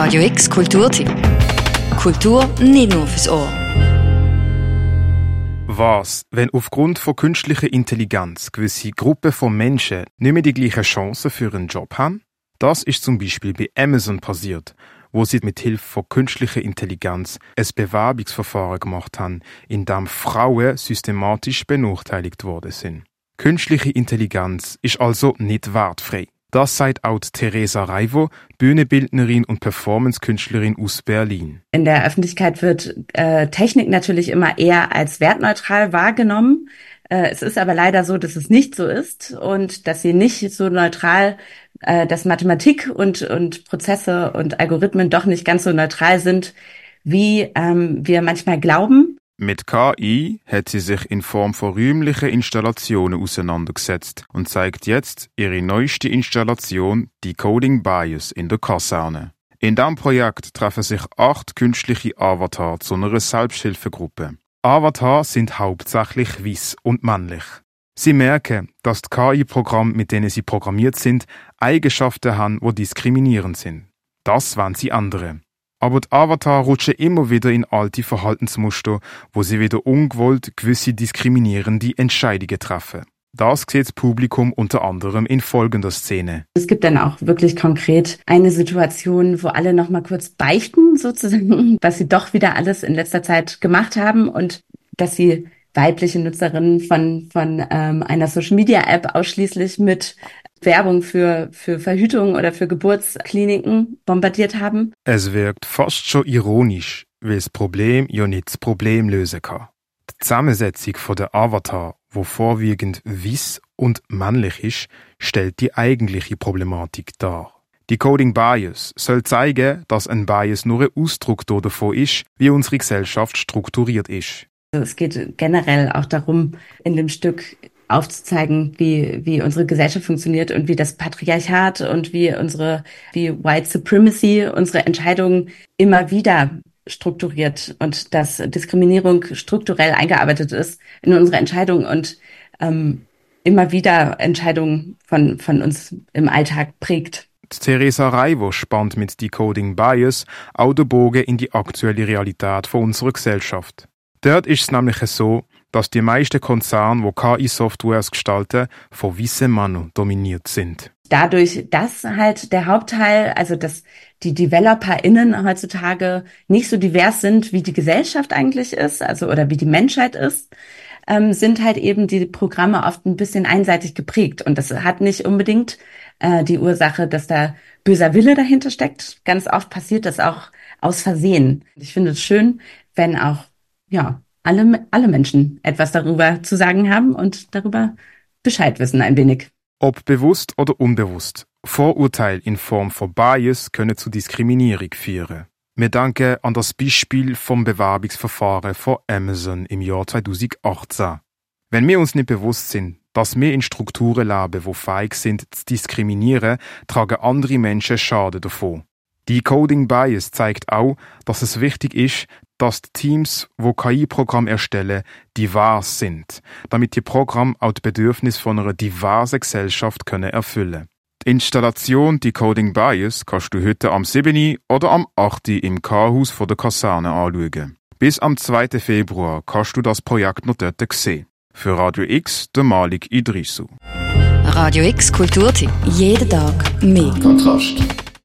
Radio X Kulturtipp. Kultur nicht nur fürs Ohr. Was, wenn aufgrund von künstlicher Intelligenz gewisse Gruppen von Menschen nicht mehr die gleichen Chancen für einen Job haben? Das ist zum Beispiel bei Amazon passiert, wo sie mit Hilfe von künstlicher Intelligenz ein Bewerbungsverfahren gemacht haben, in dem Frauen systematisch benachteiligt worden sind. Künstliche Intelligenz ist also nicht wertfrei. Das sagt auch Theresa Reivo, Bühnenbildnerin und Performancekünstlerin aus Berlin. In der Öffentlichkeit wird äh, Technik natürlich immer eher als wertneutral wahrgenommen. Äh, es ist aber leider so, dass es nicht so ist und dass sie nicht so neutral, äh, dass Mathematik und, und Prozesse und Algorithmen doch nicht ganz so neutral sind, wie ähm, wir manchmal glauben. Mit KI hat sie sich in Form von räumlichen Installationen auseinandergesetzt und zeigt jetzt ihre neueste Installation Decoding Bias in der Kaserne. In diesem Projekt treffen sich acht künstliche Avatar zu einer Selbsthilfegruppe. Avatar sind hauptsächlich weiß und männlich. Sie merken, dass die KI-Programme, mit denen sie programmiert sind, Eigenschaften haben, die diskriminierend sind. Das wollen sie andere. Aber die Avatar rutschen immer wieder in alte Verhaltensmuster, wo sie wieder ungewollt gewisse diskriminierende Entscheidungen treffen. Das sieht das Publikum unter anderem in folgender Szene. Es gibt dann auch wirklich konkret eine Situation, wo alle nochmal kurz beichten, sozusagen, was sie doch wieder alles in letzter Zeit gemacht haben und dass sie weibliche Nutzerinnen von, von ähm, einer Social Media App ausschließlich mit Werbung für, für Verhütung oder für Geburtskliniken bombardiert haben. Es wirkt fast schon ironisch, weil das Problem ja nicht das Problem lösen kann. Die Zusammensetzung von der Avatar, wo vorwiegend wiss und männlich ist, stellt die eigentliche Problematik dar. Die Coding Bias soll zeigen, dass ein Bias nur ein Ausdruck davon ist, wie unsere Gesellschaft strukturiert ist. Also es geht generell auch darum, in dem Stück aufzuzeigen, wie, wie unsere Gesellschaft funktioniert und wie das Patriarchat und wie unsere, wie White Supremacy unsere Entscheidungen immer wieder strukturiert und dass Diskriminierung strukturell eingearbeitet ist in unsere Entscheidungen und ähm, immer wieder Entscheidungen von, von uns im Alltag prägt. Theresa Reivo spannt mit Decoding Bias auch in die aktuelle Realität von unserer Gesellschaft. Dort ist es nämlich so, dass die meisten Konzerne, wo KI-Softwares gestalten, von weißen Männern dominiert sind. Dadurch, dass halt der Hauptteil, also dass die DeveloperInnen heutzutage nicht so divers sind, wie die Gesellschaft eigentlich ist, also oder wie die Menschheit ist, ähm, sind halt eben die Programme oft ein bisschen einseitig geprägt. Und das hat nicht unbedingt äh, die Ursache, dass da böser Wille dahinter steckt. Ganz oft passiert das auch aus Versehen. Ich finde es schön, wenn auch ja alle, alle Menschen etwas darüber zu sagen haben und darüber Bescheid wissen ein wenig. Ob bewusst oder unbewusst, Vorurteil in Form von Bias können zu Diskriminierung führen. Wir danken an das Beispiel vom Bewerbungsverfahren von Amazon im Jahr 2018. Wenn wir uns nicht bewusst sind, dass wir in Strukturen leben, wo fähig sind zu diskriminieren, tragen andere Menschen Schaden davon. Die Coding Bias zeigt auch, dass es wichtig ist, dass die Teams, wo KI-Programm erstellen, divers sind, damit die Programme auch die Bedürfnisse von einer diversen Gesellschaft können erfüllen. Die Installation Decoding Bias kannst du heute am 7. oder am 8. im K-Haus der Kaserne anschauen. Bis am 2. Februar kannst du das Projekt noch dort sehen. Für Radio X, der Malik Idrisu. Radio X Kulturtipp. Jeden Tag mehr. Kontrast.